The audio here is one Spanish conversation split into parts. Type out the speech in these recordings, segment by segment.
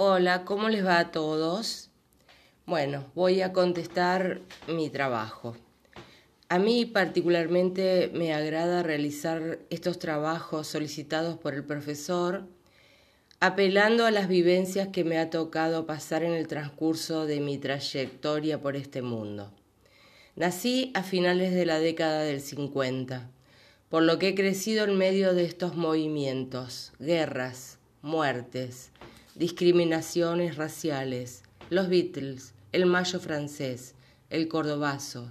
Hola, ¿cómo les va a todos? Bueno, voy a contestar mi trabajo. A mí particularmente me agrada realizar estos trabajos solicitados por el profesor, apelando a las vivencias que me ha tocado pasar en el transcurso de mi trayectoria por este mundo. Nací a finales de la década del 50, por lo que he crecido en medio de estos movimientos, guerras, muertes, discriminaciones raciales, los Beatles, el Mayo francés, el Cordobazo,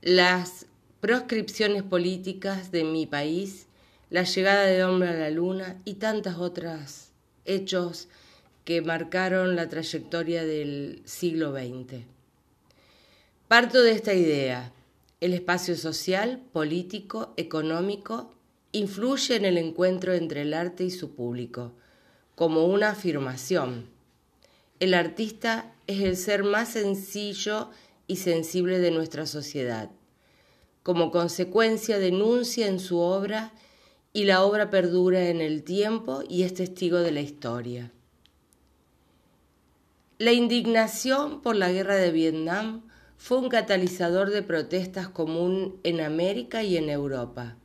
las proscripciones políticas de mi país, la llegada de hombre a la luna y tantos otros hechos que marcaron la trayectoria del siglo XX. Parto de esta idea. El espacio social, político, económico influye en el encuentro entre el arte y su público, como una afirmación. El artista es el ser más sencillo y sensible de nuestra sociedad. Como consecuencia denuncia en su obra y la obra perdura en el tiempo y es testigo de la historia. La indignación por la guerra de Vietnam fue un catalizador de protestas común en América y en Europa.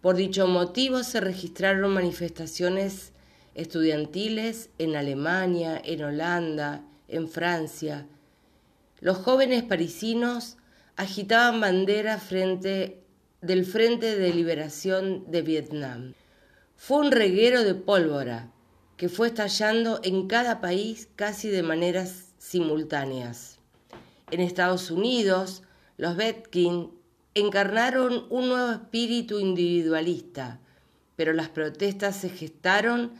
Por dicho motivo se registraron manifestaciones estudiantiles en Alemania, en Holanda, en Francia. Los jóvenes parisinos agitaban banderas frente del Frente de Liberación de Vietnam. Fue un reguero de pólvora que fue estallando en cada país casi de maneras simultáneas. En Estados Unidos, los Betkin encarnaron un nuevo espíritu individualista, pero las protestas se gestaron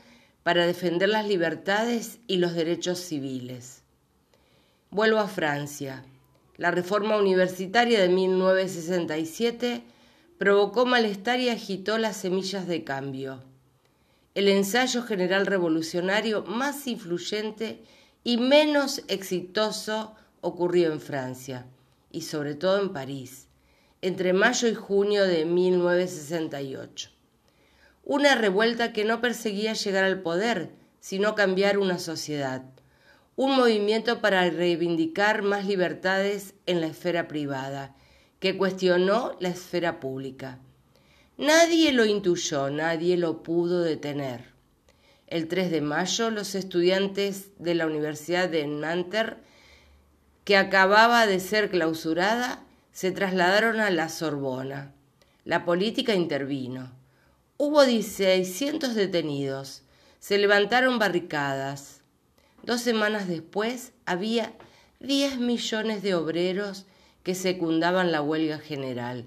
para defender las libertades y los derechos civiles. Vuelvo a Francia. La reforma universitaria de 1967 provocó malestar y agitó las semillas de cambio. El ensayo general revolucionario más influyente y menos exitoso ocurrió en Francia, y sobre todo en París, entre mayo y junio de 1968 una revuelta que no perseguía llegar al poder, sino cambiar una sociedad, un movimiento para reivindicar más libertades en la esfera privada, que cuestionó la esfera pública. Nadie lo intuyó, nadie lo pudo detener. El 3 de mayo, los estudiantes de la Universidad de Nanterre, que acababa de ser clausurada, se trasladaron a la Sorbona. La política intervino. Hubo 600 detenidos. Se levantaron barricadas. Dos semanas después había 10 millones de obreros que secundaban la huelga general,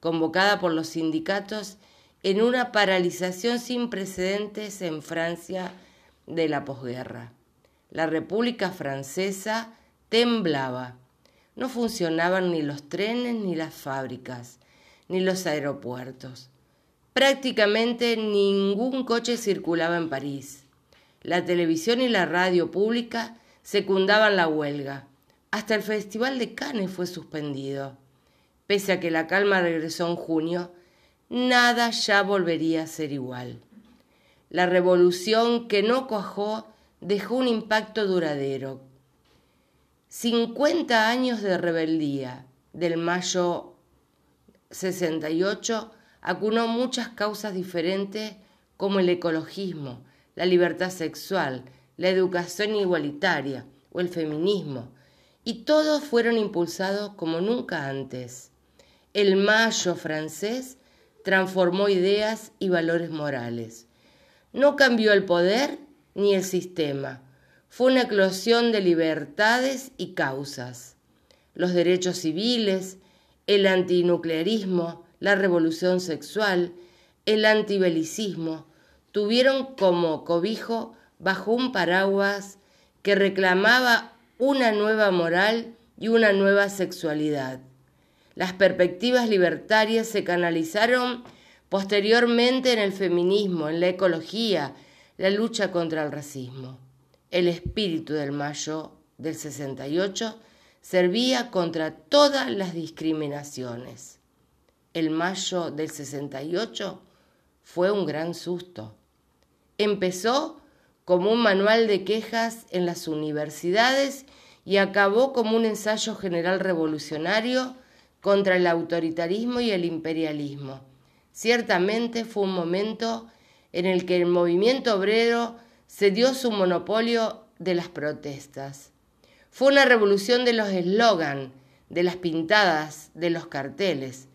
convocada por los sindicatos en una paralización sin precedentes en Francia de la posguerra. La República Francesa temblaba. No funcionaban ni los trenes ni las fábricas, ni los aeropuertos. Prácticamente ningún coche circulaba en París. La televisión y la radio pública secundaban la huelga. Hasta el Festival de Cannes fue suspendido. Pese a que la calma regresó en junio, nada ya volvería a ser igual. La revolución que no cuajó dejó un impacto duradero. 50 años de rebeldía, del mayo 68 acunó muchas causas diferentes como el ecologismo, la libertad sexual, la educación igualitaria o el feminismo, y todos fueron impulsados como nunca antes. El mayo francés transformó ideas y valores morales. No cambió el poder ni el sistema. Fue una eclosión de libertades y causas. Los derechos civiles, el antinuclearismo, la revolución sexual, el antibelicismo, tuvieron como cobijo bajo un paraguas que reclamaba una nueva moral y una nueva sexualidad. Las perspectivas libertarias se canalizaron posteriormente en el feminismo, en la ecología, la lucha contra el racismo. El espíritu del mayo del 68 servía contra todas las discriminaciones el mayo del 68 fue un gran susto. Empezó como un manual de quejas en las universidades y acabó como un ensayo general revolucionario contra el autoritarismo y el imperialismo. Ciertamente fue un momento en el que el movimiento obrero cedió su monopolio de las protestas. Fue una revolución de los eslogan, de las pintadas, de los carteles.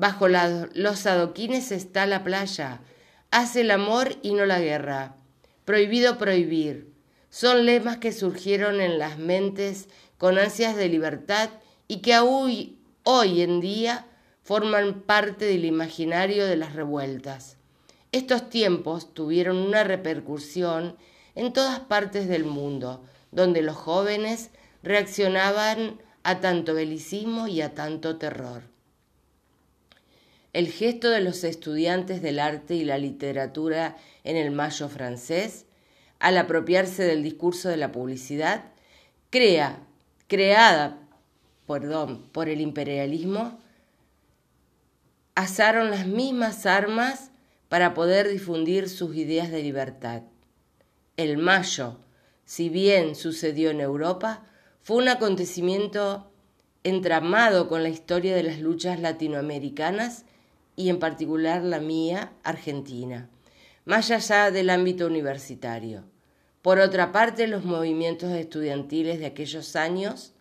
Bajo los adoquines está la playa. Hace el amor y no la guerra. Prohibido prohibir. Son lemas que surgieron en las mentes con ansias de libertad y que hoy en día forman parte del imaginario de las revueltas. Estos tiempos tuvieron una repercusión en todas partes del mundo, donde los jóvenes reaccionaban a tanto belicismo y a tanto terror. El gesto de los estudiantes del arte y la literatura en el mayo francés, al apropiarse del discurso de la publicidad, crea, creada perdón, por el imperialismo, asaron las mismas armas para poder difundir sus ideas de libertad. El mayo, si bien sucedió en Europa, fue un acontecimiento entramado con la historia de las luchas latinoamericanas y en particular la mía, Argentina, más allá del ámbito universitario. Por otra parte, los movimientos estudiantiles de aquellos años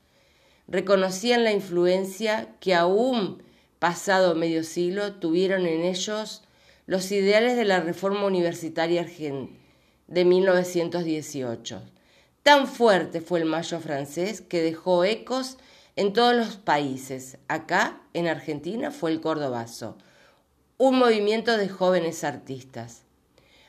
reconocían la influencia que aún pasado medio siglo tuvieron en ellos los ideales de la reforma universitaria de 1918. Tan fuerte fue el mayo francés que dejó ecos en todos los países. Acá, en Argentina, fue el Cordobazo, un movimiento de jóvenes artistas.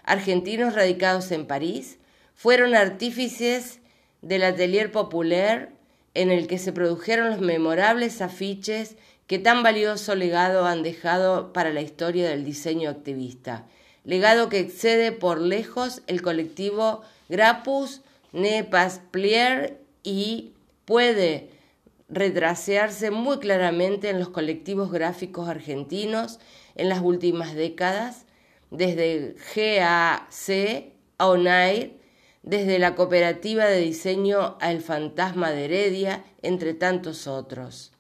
Argentinos radicados en París fueron artífices del Atelier Populaire en el que se produjeron los memorables afiches que tan valioso legado han dejado para la historia del diseño activista, legado que excede por lejos el colectivo Grapus Ne Pas Plier y puede retrasearse muy claramente en los colectivos gráficos argentinos en las últimas décadas, desde GAC a ONAIR desde la cooperativa de diseño a El Fantasma de Heredia, entre tantos otros.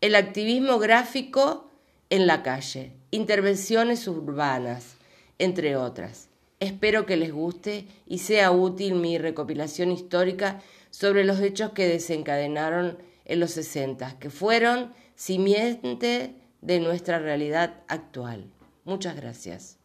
El activismo gráfico en la calle, intervenciones urbanas, entre otras. Espero que les guste y sea útil mi recopilación histórica sobre los hechos que desencadenaron en los 60, que fueron simiente de nuestra realidad actual. Muchas gracias.